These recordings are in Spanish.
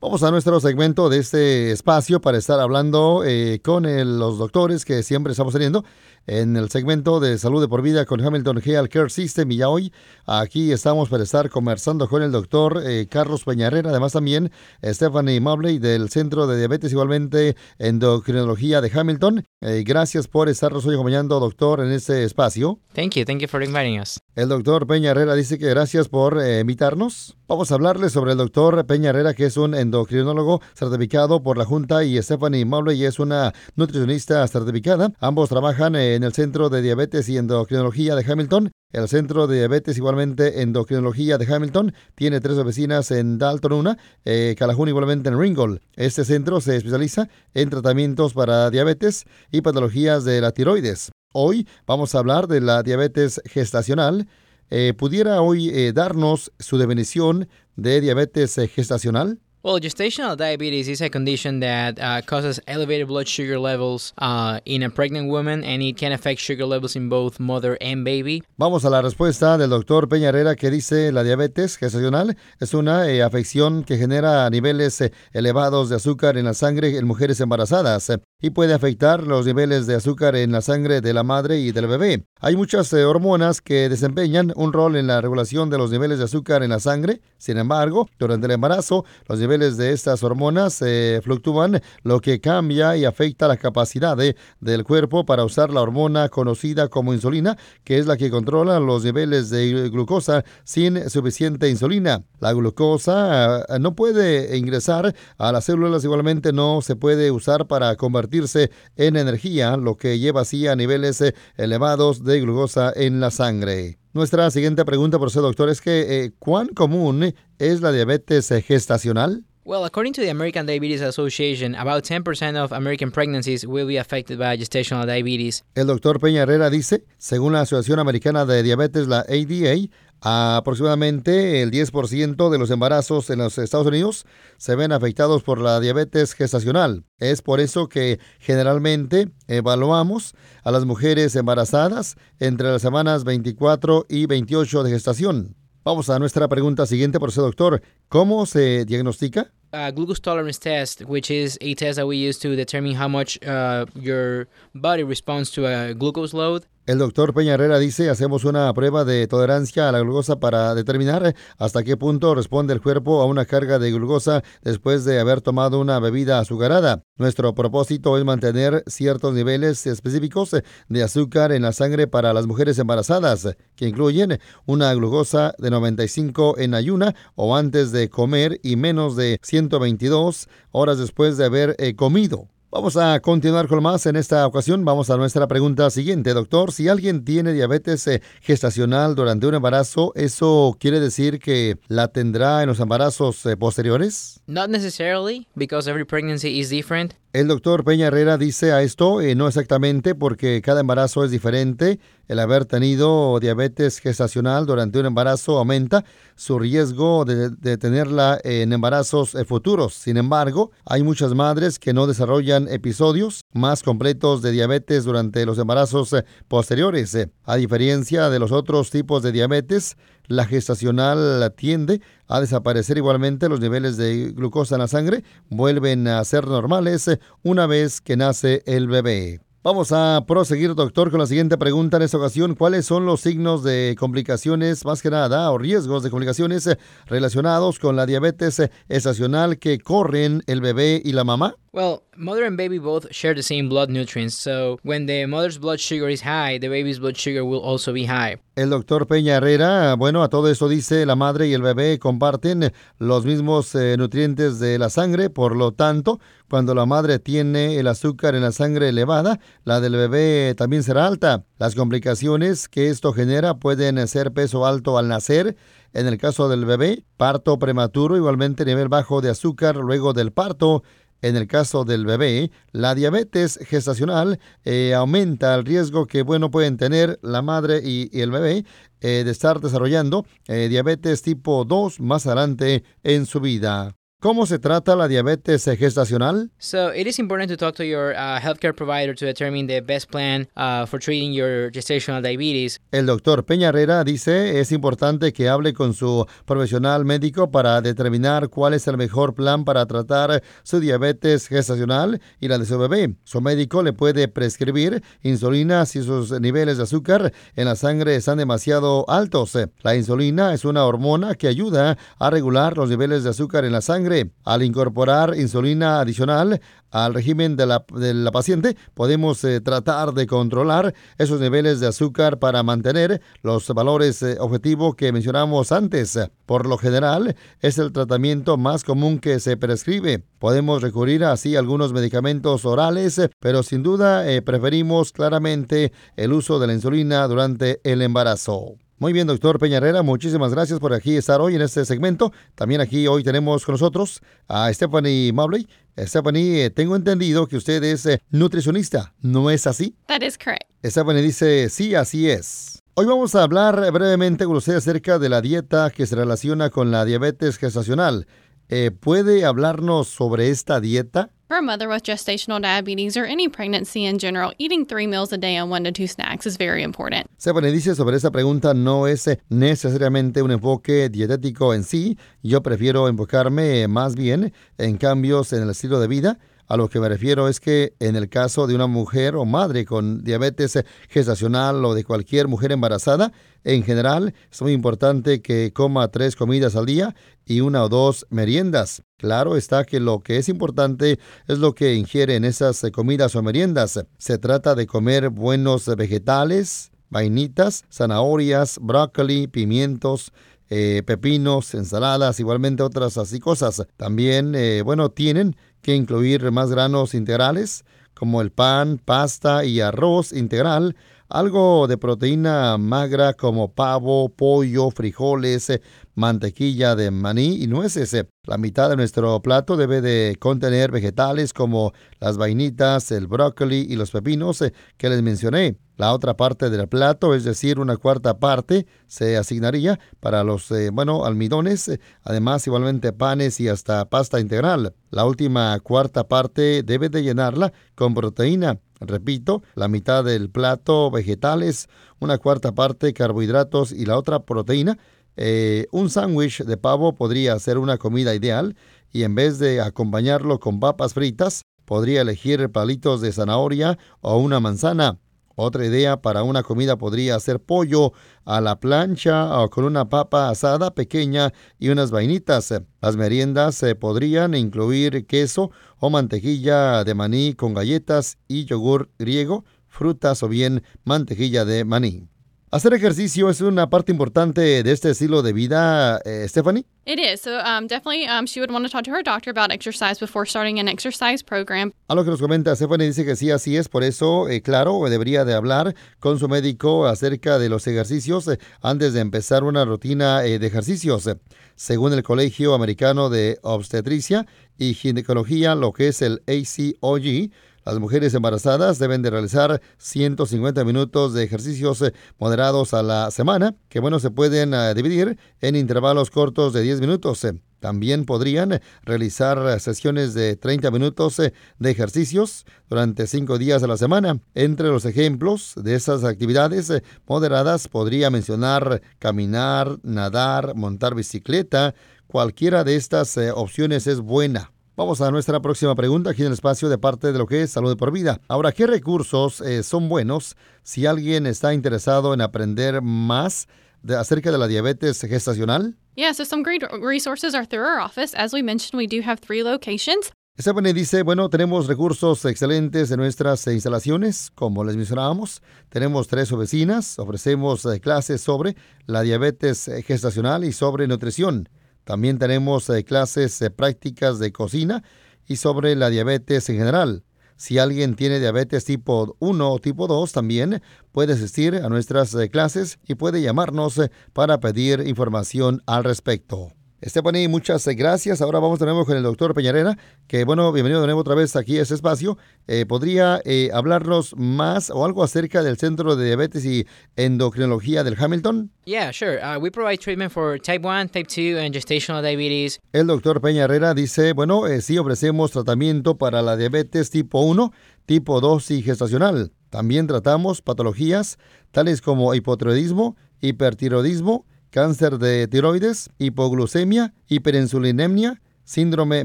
Vamos a nuestro segmento de este espacio para estar hablando eh, con los doctores que siempre estamos teniendo en el segmento de salud de por vida con Hamilton Health Care System. Y ya hoy aquí estamos para estar conversando con el doctor eh, Carlos Peñarera, además también Stephanie Mobley del Centro de Diabetes, igualmente Endocrinología de Hamilton. Eh, gracias por estarnos hoy acompañando, doctor, en este espacio. Thank you, thank you for inviting us. El doctor Peña Herrera dice que gracias por eh, invitarnos. Vamos a hablarle sobre el doctor Peña Herrera, que es un endocrinólogo certificado por la Junta, y Stephanie Mobley es una nutricionista certificada. Ambos trabajan en el Centro de Diabetes y Endocrinología de Hamilton. El Centro de Diabetes, igualmente Endocrinología de Hamilton, tiene tres oficinas en Dalton, una, eh, Calhoun igualmente en Ringgold. Este centro se especializa en tratamientos para diabetes y patologías de la tiroides. Hoy vamos a hablar de la diabetes gestacional. Eh, ¿Pudiera hoy eh, darnos su definición de diabetes eh, gestacional? Well, gestational diabetes is a condition that uh, causes elevated blood sugar levels uh, in a pregnant woman and it can affect sugar levels in both mother and baby. Vamos a la respuesta del doctor Peñarera que dice la diabetes gestacional es una eh, afección que genera niveles eh, elevados de azúcar en la sangre en mujeres embarazadas eh, y puede afectar los niveles de azúcar en la sangre de la madre y del bebé. Hay muchas hormonas que desempeñan un rol en la regulación de los niveles de azúcar en la sangre. Sin embargo, durante el embarazo, los niveles de estas hormonas se fluctúan, lo que cambia y afecta la capacidad del cuerpo para usar la hormona conocida como insulina, que es la que controla los niveles de glucosa sin suficiente insulina. La glucosa eh, no puede ingresar a las células, igualmente no se puede usar para convertirse en energía, lo que lleva así a niveles eh, elevados de glucosa en la sangre. Nuestra siguiente pregunta, por ser doctor, es que eh, ¿cuán común es la diabetes gestacional? Well, according to the American Diabetes Association, about 10% of American pregnancies will be affected by gestational diabetes. El doctor Peña Herrera dice, según la Asociación Americana de Diabetes, la ADA, aproximadamente el 10% de los embarazos en los Estados Unidos se ven afectados por la diabetes gestacional. Es por eso que generalmente evaluamos a las mujeres embarazadas entre las semanas 24 y 28 de gestación. Vamos a nuestra pregunta siguiente, por ese doctor. ¿Cómo se diagnostica? A glucose tolerance test, which is a test that we use to determine how much uh, your body responds to a glucose load. El doctor Peña Herrera dice, hacemos una prueba de tolerancia a la glucosa para determinar hasta qué punto responde el cuerpo a una carga de glucosa después de haber tomado una bebida azucarada. Nuestro propósito es mantener ciertos niveles específicos de azúcar en la sangre para las mujeres embarazadas, que incluyen una glucosa de 95 en ayuna o antes de comer y menos de 122 horas después de haber eh, comido. Vamos a continuar con más en esta ocasión. Vamos a nuestra pregunta siguiente, doctor. Si alguien tiene diabetes eh, gestacional durante un embarazo, ¿eso quiere decir que la tendrá en los embarazos eh, posteriores? Not necessarily, because every pregnancy is different. El doctor Peña Herrera dice a esto, eh, no exactamente, porque cada embarazo es diferente. El haber tenido diabetes gestacional durante un embarazo aumenta su riesgo de, tenerla en embarazos eh, futuros. Sin embargo, hay muchas madres que no desarrollan episodios más completos de diabetes durante los embarazos eh, posteriores. A diferencia de los otros tipos de diabetes, la gestacional tiende a desaparecer igualmente, los niveles de glucosa en la sangre vuelven a ser normales una vez que nace el bebé. Vamos a proseguir, doctor, con la siguiente pregunta en esta ocasión. ¿Cuáles son los signos de complicaciones, más que nada, o riesgos de complicaciones relacionados con la diabetes estacional que corren el bebé y la mamá? Well, mother and baby both share the same blood nutrients, so when the mother's blood sugar is high, the baby's blood sugar will also be high. El doctor Peña Herrera, bueno, a todo eso dice, la madre y el bebé comparten los mismos eh, nutrientes de la sangre, por lo tanto, cuando la madre tiene el azúcar en la sangre elevada, la del bebé también será alta. Las complicaciones que esto genera pueden ser peso alto al nacer, en el caso del bebé, parto prematuro, igualmente nivel bajo de azúcar luego del parto, en el caso del bebé, la diabetes gestacional eh, aumenta el riesgo que bueno pueden tener la madre y, el bebé eh, de estar desarrollando eh, diabetes tipo 2 más adelante en su vida. ¿Cómo se trata la diabetes gestacional? So it is important to talk to your uh, healthcare provider to determine the best plan uh, for treating your gestational diabetes. El doctor Peña Herrera dice es importante que hable con su profesional médico para determinar cuál es el mejor plan para tratar su diabetes gestacional y la de su bebé. Su médico le puede prescribir insulina si sus niveles de azúcar en la sangre están demasiado altos. La insulina es una hormona que ayuda a regular los niveles de azúcar en la sangre al incorporar insulina adicional al régimen de la, paciente, podemos eh, tratar de controlar esos niveles de azúcar para mantener los valores eh, objetivos que mencionamos antes. Por lo general, es el tratamiento más común que se prescribe. Podemos recurrir así a algunos medicamentos orales, pero sin duda eh, preferimos claramente el uso de la insulina durante el embarazo. Muy bien, doctor Peñarera, muchísimas gracias por aquí estar hoy en este segmento. También aquí hoy tenemos con nosotros a Stephanie Mobley. Stephanie, eh, tengo entendido que usted es eh, nutricionista, ¿no es así? That is correct. Stephanie dice, sí, así es. Hoy vamos a hablar brevemente con usted acerca de la dieta que se relaciona con la diabetes gestacional. Eh, ¿Puede hablarnos sobre esta dieta? For a mother with gestational diabetes or any pregnancy in general, eating three meals a day and one to two snacks is very important. Stephanie dice sobre esa pregunta no es eh, necesariamente un enfoque dietético en sí. Yo prefiero enfocarme más bien en cambios en el estilo de vida. A lo que me refiero es que en el caso de una mujer o madre con diabetes gestacional o de cualquier mujer embarazada, en general es muy importante que coma tres comidas al día y una o dos meriendas. Claro está que lo que es importante es lo que ingiere en esas comidas o meriendas. Se trata de comer buenos vegetales, vainitas, zanahorias, brócoli, pimientos, eh, pepinos, ensaladas, igualmente otras así cosas. También, eh, bueno, tienen que incluir más granos integrales como el pan, pasta y arroz integral, algo de proteína magra como pavo, pollo, frijoles, mantequilla de maní y nueces. La mitad de nuestro plato debe de contener vegetales como las vainitas, el brócoli y los pepinos que les mencioné. La otra parte del plato, es decir, una cuarta parte, se asignaría para los, eh, bueno, almidones, además igualmente panes y hasta pasta integral. La última cuarta parte debe de llenarla con proteína. Repito, la mitad del plato vegetales, una cuarta parte carbohidratos y la otra proteína eh, un sándwich de pavo podría ser una comida ideal y en vez de acompañarlo con papas fritas, podría elegir palitos de zanahoria o una manzana. Otra idea para una comida podría ser pollo a la plancha o con una papa asada pequeña y unas vainitas. Las meriendas se podrían incluir queso o mantequilla de maní con galletas y yogur griego, frutas o bien mantequilla de maní. ¿Hacer ejercicio es una parte importante de este estilo de vida, eh, Stephanie? It is. So um, definitely um, she would want to talk to her doctor about exercise before starting an exercise program. A lo que nos comenta Stephanie dice que sí, así es. Por eso, eh, claro, debería de hablar con su médico acerca de los ejercicios eh, antes de empezar una rutina de ejercicios. Según el Colegio Americano de Obstetricia y Ginecología, lo que es el ACOG, las mujeres embarazadas deben de realizar 150 minutos de ejercicios eh, moderados a la semana, que bueno, se pueden eh, dividir en intervalos cortos de 10 minutos. También podrían realizar sesiones de 30 minutos de ejercicios durante 5 días a la semana. Entre los ejemplos de esas actividades eh, moderadas podría mencionar caminar, nadar, montar bicicleta. Cualquiera de estas opciones es buena. Vamos a nuestra próxima pregunta aquí en el espacio de parte de lo que es salud por vida. Ahora, ¿qué recursos eh, son buenos si alguien está interesado en aprender más de, acerca de la diabetes gestacional? Yeah, so some great resources are through our office. As we mentioned, we do have three locations. Stephanie dice, bueno, tenemos recursos excelentes en nuestras instalaciones, como les mencionábamos. Tenemos tres oficinas, ofrecemos eh, clases sobre la diabetes eh, gestacional y sobre nutrición. También tenemos eh, clases eh, prácticas de cocina y sobre la diabetes en general. Si alguien tiene diabetes tipo 1 o tipo 2, también puede asistir a nuestras eh, clases y puede llamarnos para pedir información al respecto. Stephanie, muchas gracias. Ahora vamos de nuevo con el doctor Peñarera, que bueno, bienvenido de nuevo otra vez aquí a este espacio. Eh, ¿Podría eh, hablarnos más o algo acerca del Centro de Diabetes y Endocrinología del Hamilton? Yeah, sure. Uh, we provide treatment for type 1, type 2 and gestational diabetes. El doctor Peñarera dice, bueno, eh, sí ofrecemos tratamiento para la diabetes tipo 1, tipo 2 y gestacional. También tratamos patologías tales como hipotiroidismo, hipertiroidismo, cáncer de tiroides, hipoglucemia, hiperinsulinemia, síndrome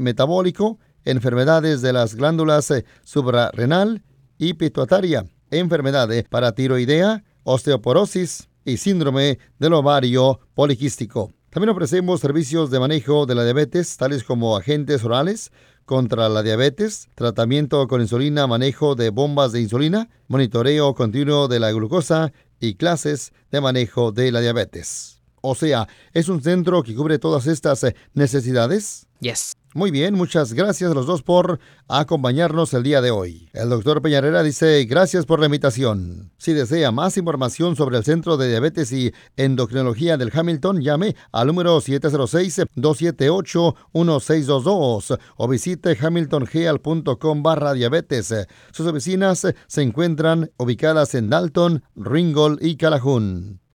metabólico, enfermedades de las glándulas eh, suprarrenal y pituitaria, enfermedad paratiroidea, osteoporosis y síndrome del ovario poliquístico. También ofrecemos servicios de manejo de la diabetes, tales como agentes orales contra la diabetes, tratamiento con insulina, manejo de bombas de insulina, monitoreo continuo de la glucosa y clases de manejo de la diabetes. O sea, ¿es un centro que cubre todas estas eh, necesidades? Yes. Muy bien, muchas gracias a los dos por acompañarnos el día de hoy. El doctor Peñarera dice gracias por la invitación. Si desea más información sobre el Centro de Diabetes y Endocrinología del Hamilton, llame al número 706-278-1622 o visite hamiltongeal.com barra diabetes. Sus oficinas se encuentran ubicadas en Dalton, Ringgold y Calhoun.